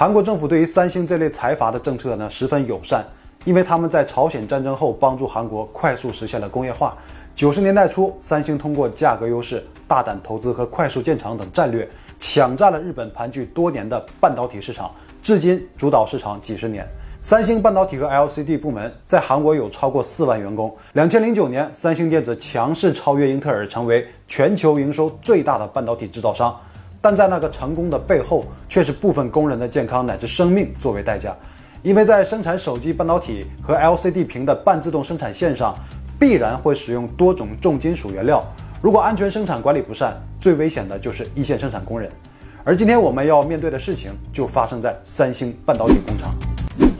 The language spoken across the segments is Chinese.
韩国政府对于三星这类财阀的政策呢十分友善，因为他们在朝鲜战争后帮助韩国快速实现了工业化。九十年代初，三星通过价格优势、大胆投资和快速建厂等战略，抢占了日本盘踞多年的半导体市场，至今主导市场几十年。三星半导体和 LCD 部门在韩国有超过四万员工。两千零九年，三星电子强势超越英特尔，成为全球营收最大的半导体制造商。但在那个成功的背后，却是部分工人的健康乃至生命作为代价，因为在生产手机半导体和 LCD 屏的半自动生产线上。必然会使用多种重金属原料，如果安全生产管理不善，最危险的就是一线生产工人。而今天我们要面对的事情，就发生在三星半导体工厂。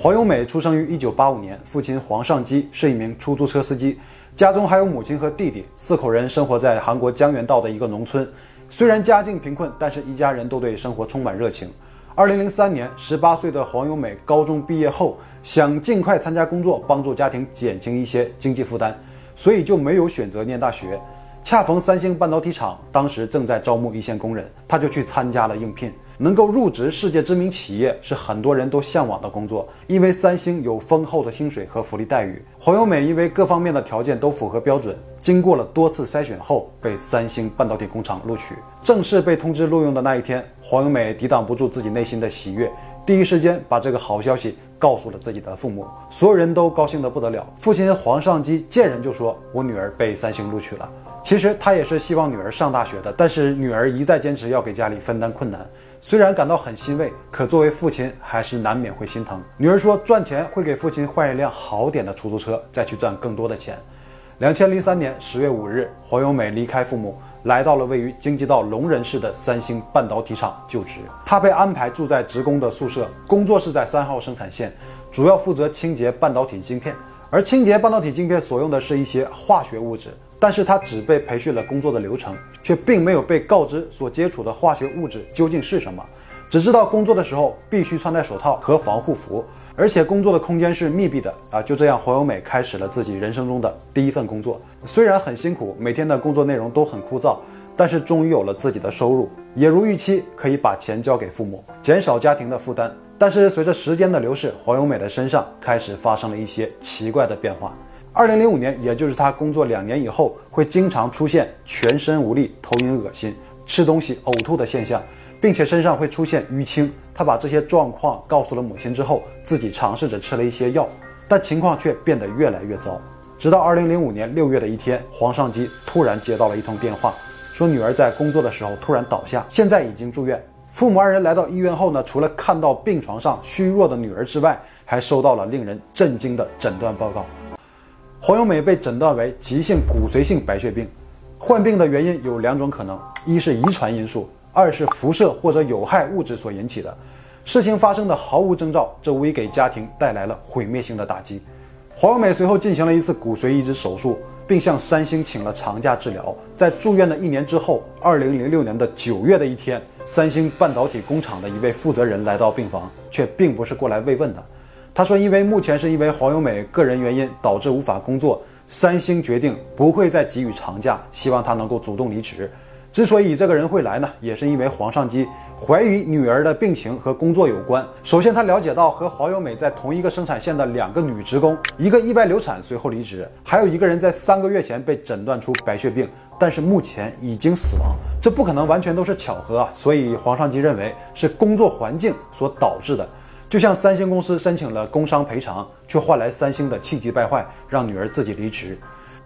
黄永美出生于1985年，父亲黄尚基是一名出租车司机，家中还有母亲和弟弟，四口人生活在韩国江原道的一个农村。虽然家境贫困，但是一家人都对生活充满热情。二零零三年十八岁的黄永美高中毕业后，想尽快参加工作，帮助家庭减轻一些经济负担。所以就没有选择念大学，恰逢三星半导体厂当时正在招募一线工人，他就去参加了应聘。能够入职世界知名企业是很多人都向往的工作，因为三星有丰厚的薪水和福利待遇。黄友美因为各方面的条件都符合标准，经过了多次筛选后被三星半导体工厂录取。正式被通知录用的那一天，黄友美抵挡不住自己内心的喜悦，第一时间把这个好消息。告诉了自己的父母，所有人都高兴得不得了。父亲黄尚基见人就说：“我女儿被三星录取了。”其实他也是希望女儿上大学的，但是女儿一再坚持要给家里分担困难。虽然感到很欣慰，可作为父亲还是难免会心疼。女儿说：“赚钱会给父亲换一辆好点的出租车，再去赚更多的钱。”两千零三年十月五日，黄永美离开父母。来到了位于京畿道龙仁市的三星半导体厂就职。他被安排住在职工的宿舍，工作是在三号生产线，主要负责清洁半导体晶片。而清洁半导体晶片所用的是一些化学物质，但是他只被培训了工作的流程，却并没有被告知所接触的化学物质究竟是什么，只知道工作的时候必须穿戴手套和防护服。而且工作的空间是密闭的啊！就这样，黄友美开始了自己人生中的第一份工作。虽然很辛苦，每天的工作内容都很枯燥，但是终于有了自己的收入，也如预期可以把钱交给父母，减少家庭的负担。但是随着时间的流逝，黄友美的身上开始发生了一些奇怪的变化。二零零五年，也就是他工作两年以后，会经常出现全身无力、头晕、恶心、吃东西呕吐的现象。并且身上会出现淤青，他把这些状况告诉了母亲之后，自己尝试着吃了一些药，但情况却变得越来越糟。直到二零零五年六月的一天，黄尚基突然接到了一通电话，说女儿在工作的时候突然倒下，现在已经住院。父母二人来到医院后呢，除了看到病床上虚弱的女儿之外，还收到了令人震惊的诊断报告：黄永美被诊断为急性骨髓性白血病，患病的原因有两种可能，一是遗传因素。二是辐射或者有害物质所引起的，事情发生的毫无征兆，这无疑给家庭带来了毁灭性的打击。黄友美随后进行了一次骨髓移植手术，并向三星请了长假治疗。在住院的一年之后，二零零六年的九月的一天，三星半导体工厂的一位负责人来到病房，却并不是过来慰问的。他说，因为目前是因为黄友美个人原因导致无法工作，三星决定不会再给予长假，希望他能够主动离职。之所以这个人会来呢，也是因为黄尚基怀疑女儿的病情和工作有关。首先，他了解到和黄友美在同一个生产线的两个女职工，一个意外流产随后离职，还有一个人在三个月前被诊断出白血病，但是目前已经死亡。这不可能完全都是巧合啊！所以黄尚基认为是工作环境所导致的。就像三星公司申请了工伤赔偿，却换来三星的气急败坏，让女儿自己离职。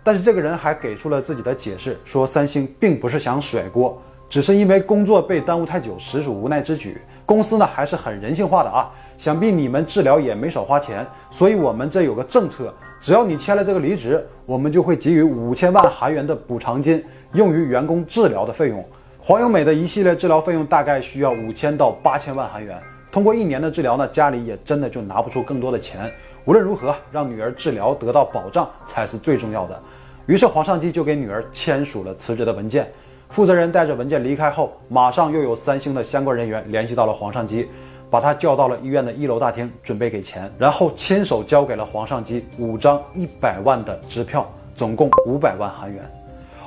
但是这个人还给出了自己的解释，说三星并不是想甩锅，只是因为工作被耽误太久，实属无奈之举。公司呢还是很人性化的啊，想必你们治疗也没少花钱，所以我们这有个政策，只要你签了这个离职，我们就会给予五千万韩元的补偿金，用于员工治疗的费用。黄友美的一系列治疗费用大概需要五千到八千万韩元，通过一年的治疗呢，家里也真的就拿不出更多的钱。无论如何，让女儿治疗得到保障才是最重要的。于是黄尚基就给女儿签署了辞职的文件。负责人带着文件离开后，马上又有三星的相关人员联系到了黄尚基，把他叫到了医院的一楼大厅，准备给钱，然后亲手交给了黄尚基五张一百万的支票，总共五百万韩元。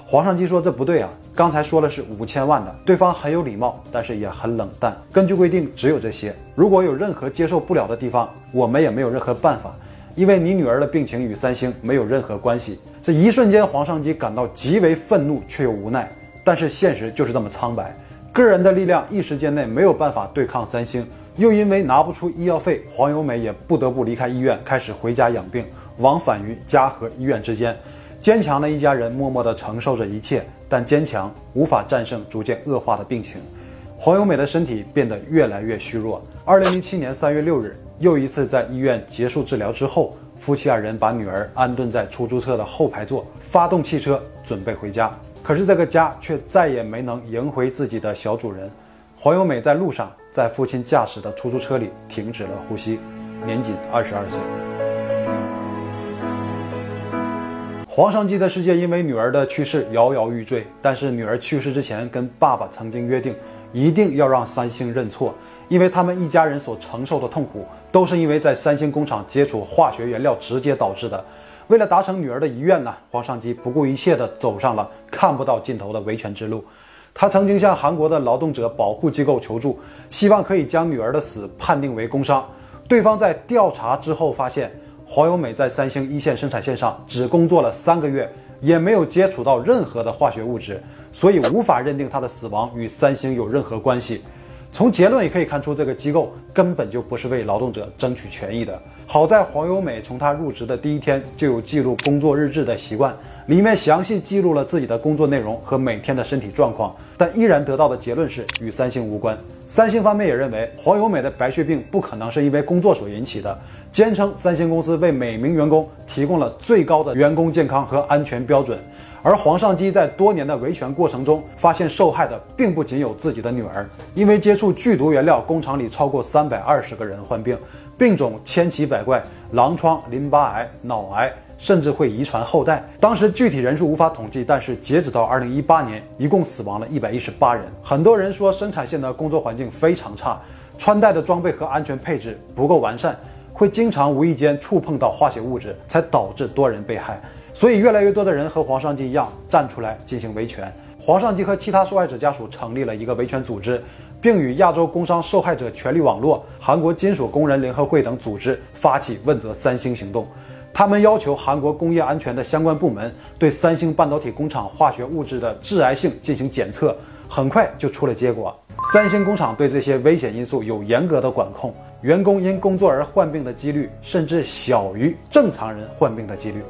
黄上基说这不对啊，刚才说了是五千万的。对方很有礼貌，但是也很冷淡。根据规定，只有这些。如果有任何接受不了的地方，我们也没有任何办法，因为你女儿的病情与三星没有任何关系。这一瞬间，黄上基感到极为愤怒却又无奈。但是现实就是这么苍白，个人的力量一时间内没有办法对抗三星，又因为拿不出医药费，黄由美也不得不离开医院，开始回家养病，往返于家和医院之间。坚强的一家人默默地承受着一切，但坚强无法战胜逐渐恶化的病情。黄由美的身体变得越来越虚弱。二零零七年三月六日，又一次在医院结束治疗之后，夫妻二人把女儿安顿在出租车的后排座，发动汽车准备回家。可是这个家却再也没能迎回自己的小主人。黄由美在路上，在父亲驾驶的出租车里停止了呼吸，年仅二十二岁。黄尚基的世界因为女儿的去世摇摇欲坠，但是女儿去世之前跟爸爸曾经约定，一定要让三星认错，因为他们一家人所承受的痛苦都是因为在三星工厂接触化学原料直接导致的。为了达成女儿的遗愿呢，黄尚基不顾一切地走上了看不到尽头的维权之路。他曾经向韩国的劳动者保护机构求助，希望可以将女儿的死判定为工伤。对方在调查之后发现。黄友美在三星一线生产线上只工作了三个月，也没有接触到任何的化学物质，所以无法认定她的死亡与三星有任何关系。从结论也可以看出，这个机构根本就不是为劳动者争取权益的。好在黄友美从她入职的第一天就有记录工作日志的习惯，里面详细记录了自己的工作内容和每天的身体状况，但依然得到的结论是与三星无关。三星方面也认为黄由美的白血病不可能是因为工作所引起的。坚称三星公司为每名员工提供了最高的员工健康和安全标准，而黄尚基在多年的维权过程中发现，受害的并不仅有自己的女儿，因为接触剧毒原料，工厂里超过三百二十个人患病，病种千奇百怪，狼疮、淋巴癌、脑癌，甚至会遗传后代。当时具体人数无法统计，但是截止到二零一八年，一共死亡了一百一十八人。很多人说生产线的工作环境非常差，穿戴的装备和安全配置不够完善。会经常无意间触碰到化学物质，才导致多人被害。所以，越来越多的人和黄尚基一样站出来进行维权。黄尚基和其他受害者家属成立了一个维权组织，并与亚洲工伤受害者权利网络、韩国金属工人联合会等组织发起问责三星行动。他们要求韩国工业安全的相关部门对三星半导体工厂化学物质的致癌性进行检测。很快就出了结果，三星工厂对这些危险因素有严格的管控。员工因工作而患病的几率甚至小于正常人患病的几率，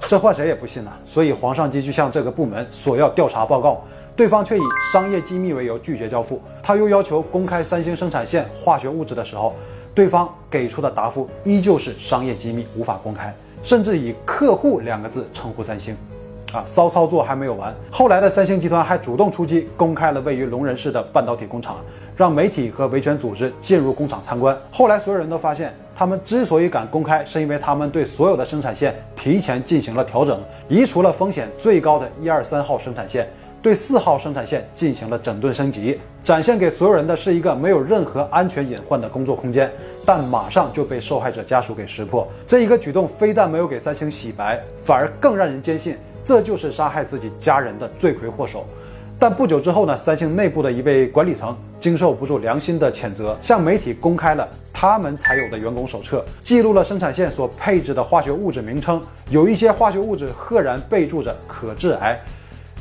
这话谁也不信呐。所以黄尚基就向这个部门索要调查报告，对方却以商业机密为由拒绝交付。他又要求公开三星生产线化学物质的时候，对方给出的答复依旧是商业机密，无法公开，甚至以“客户”两个字称呼三星。啊，骚操作还没有完，后来的三星集团还主动出击，公开了位于龙仁市的半导体工厂。让媒体和维权组织进入工厂参观。后来，所有人都发现，他们之所以敢公开，是因为他们对所有的生产线提前进行了调整，移除了风险最高的一二三号生产线，对四号生产线进行了整顿升级，展现给所有人的是一个没有任何安全隐患的工作空间。但马上就被受害者家属给识破。这一个举动非但没有给三星洗白，反而更让人坚信这就是杀害自己家人的罪魁祸首。但不久之后呢，三星内部的一位管理层经受不住良心的谴责，向媒体公开了他们才有的员工手册，记录了生产线所配置的化学物质名称，有一些化学物质赫然备注着可致癌。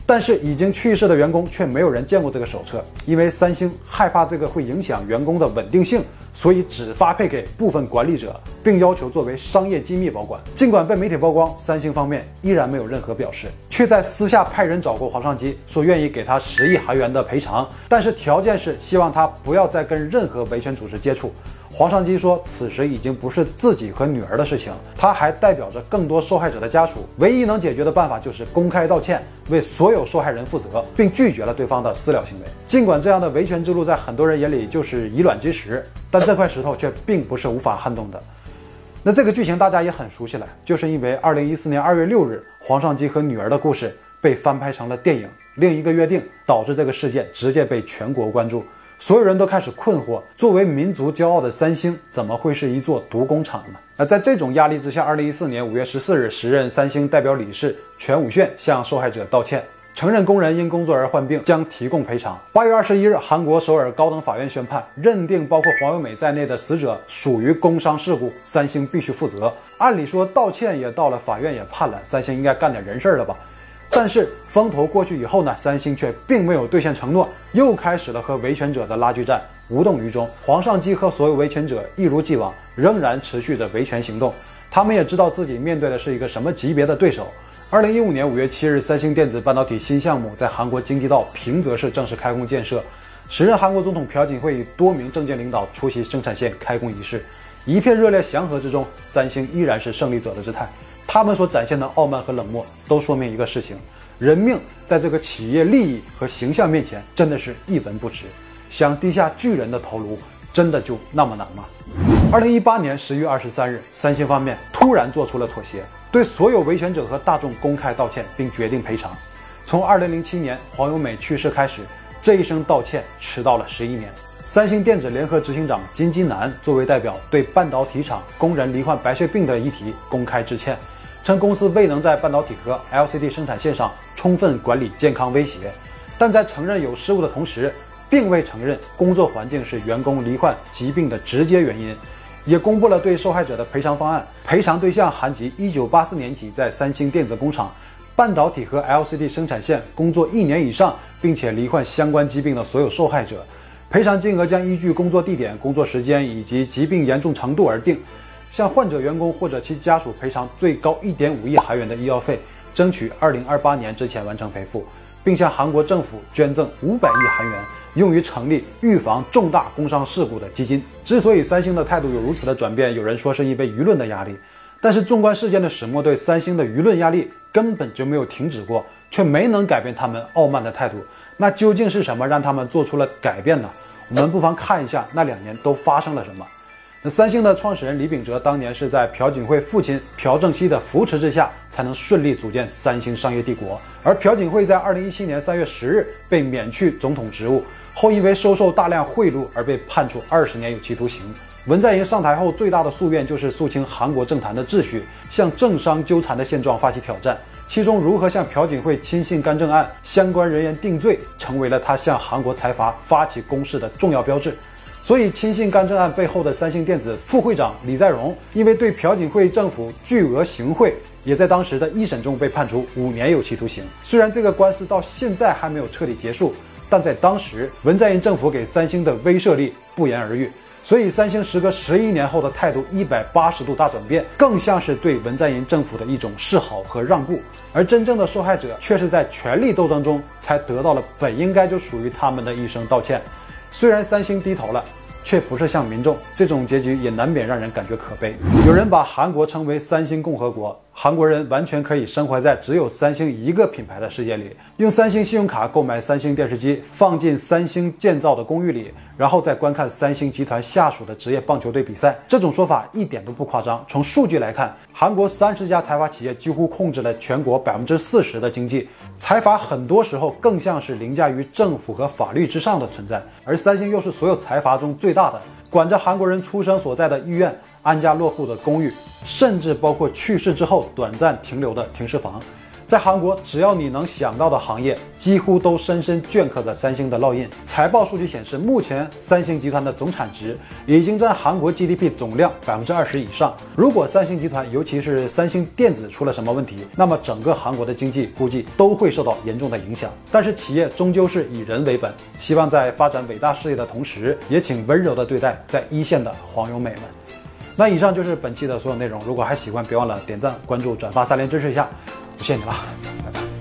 但是已经去世的员工却没有人见过这个手册，因为三星害怕这个会影响员工的稳定性，所以只发配给部分管理者，并要求作为商业机密保管。尽管被媒体曝光，三星方面依然没有任何表示，却在私下派人找过黄尚基，说愿意给他十亿韩元的赔偿，但是条件是希望他不要再跟任何维权组织接触。黄尚基说：“此时已经不是自己和女儿的事情，他还代表着更多受害者的家属。唯一能解决的办法就是公开道歉，为所有受害人负责，并拒绝了对方的私了行为。尽管这样的维权之路在很多人眼里就是以卵击石，但这块石头却并不是无法撼动的。那这个剧情大家也很熟悉了，就是因为二零一四年二月六日，黄尚基和女儿的故事被翻拍成了电影《另一个约定》，导致这个事件直接被全国关注。”所有人都开始困惑：作为民族骄傲的三星，怎么会是一座毒工厂呢？那在这种压力之下，二零一四年五月十四日，时任三星代表理事全武炫向受害者道歉。承认工人因工作而患病，将提供赔偿。八月二十一日，韩国首尔高等法院宣判，认定包括黄友美在内的死者属于工伤事故，三星必须负责。按理说，道歉也到了，法院也判了，三星应该干点人事了吧？但是风头过去以后呢，三星却并没有兑现承诺，又开始了和维权者的拉锯战，无动于衷。皇上基和所有维权者一如既往，仍然持续着维权行动。他们也知道自己面对的是一个什么级别的对手。二零一五年五月七日，三星电子半导体新项目在韩国京畿道平泽市正式开工建设。时任韩国总统朴槿惠与多名政界领导出席生产线开工仪式，一片热烈祥和之中，三星依然是胜利者的姿态。他们所展现的傲慢和冷漠，都说明一个事情：人命在这个企业利益和形象面前，真的是一文不值。想低下巨人的头颅，真的就那么难吗？二零一八年十月二十三日，三星方面突然做出了妥协。对所有维权者和大众公开道歉，并决定赔偿。从二零零七年黄友美去世开始，这一声道歉迟到了十一年。三星电子联合执行长金基南作为代表，对半导体厂工人罹患白血病的议题公开致歉，称公司未能在半导体和 LCD 生产线上充分管理健康威胁，但在承认有失误的同时，并未承认工作环境是员工罹患疾病的直接原因。也公布了对受害者的赔偿方案，赔偿对象含及1984年起在三星电子工厂半导体和 LCD 生产线工作一年以上，并且罹患相关疾病的所有受害者，赔偿金额将依据工作地点、工作时间以及疾病严重程度而定，向患者员工或者其家属赔偿最高1.5亿韩元的医药费，争取2028年之前完成赔付，并向韩国政府捐赠500亿韩元。用于成立预防重大工伤事故的基金。之所以三星的态度有如此的转变，有人说是因为舆论的压力，但是纵观事件的始末，对三星的舆论压力根本就没有停止过，却没能改变他们傲慢的态度。那究竟是什么让他们做出了改变呢？我们不妨看一下那两年都发生了什么。那三星的创始人李秉哲当年是在朴槿惠父亲朴正熙的扶持之下，才能顺利组建三星商业帝国。而朴槿惠在二零一七年三月十日被免去总统职务。后因为收受大量贿赂而被判处二十年有期徒刑。文在寅上台后最大的夙愿就是肃清韩国政坛的秩序，向政商纠缠的现状发起挑战。其中，如何向朴槿惠亲信干政案相关人员定罪，成为了他向韩国财阀发起攻势的重要标志。所以，亲信干政案背后的三星电子副会长李在镕，因为对朴槿惠政府巨额行贿，也在当时的一审中被判处五年有期徒刑。虽然这个官司到现在还没有彻底结束。但在当时，文在寅政府给三星的威慑力不言而喻，所以三星时隔十一年后的态度一百八十度大转变，更像是对文在寅政府的一种示好和让步，而真正的受害者却是在权力斗争中才得到了本应该就属于他们的一声道歉。虽然三星低头了。却不是向民众，这种结局也难免让人感觉可悲。有人把韩国称为“三星共和国”，韩国人完全可以生活在只有三星一个品牌的世界里，用三星信用卡购买三星电视机，放进三星建造的公寓里，然后再观看三星集团下属的职业棒球队比赛。这种说法一点都不夸张。从数据来看，韩国三十家财阀企业几乎控制了全国百分之四十的经济，财阀很多时候更像是凌驾于政府和法律之上的存在，而三星又是所有财阀中最。大的管着韩国人出生所在的医院、安家落户的公寓，甚至包括去世之后短暂停留的停尸房。在韩国，只要你能想到的行业，几乎都深深镌刻着三星的烙印。财报数据显示，目前三星集团的总产值已经占韩国 GDP 总量百分之二十以上。如果三星集团，尤其是三星电子出了什么问题，那么整个韩国的经济估计都会受到严重的影响。但是企业终究是以人为本，希望在发展伟大事业的同时，也请温柔的对待在一线的黄友美们。那以上就是本期的所有内容。如果还喜欢，别忘了点赞、关注、转发，三连支持一下。谢谢你了。拜拜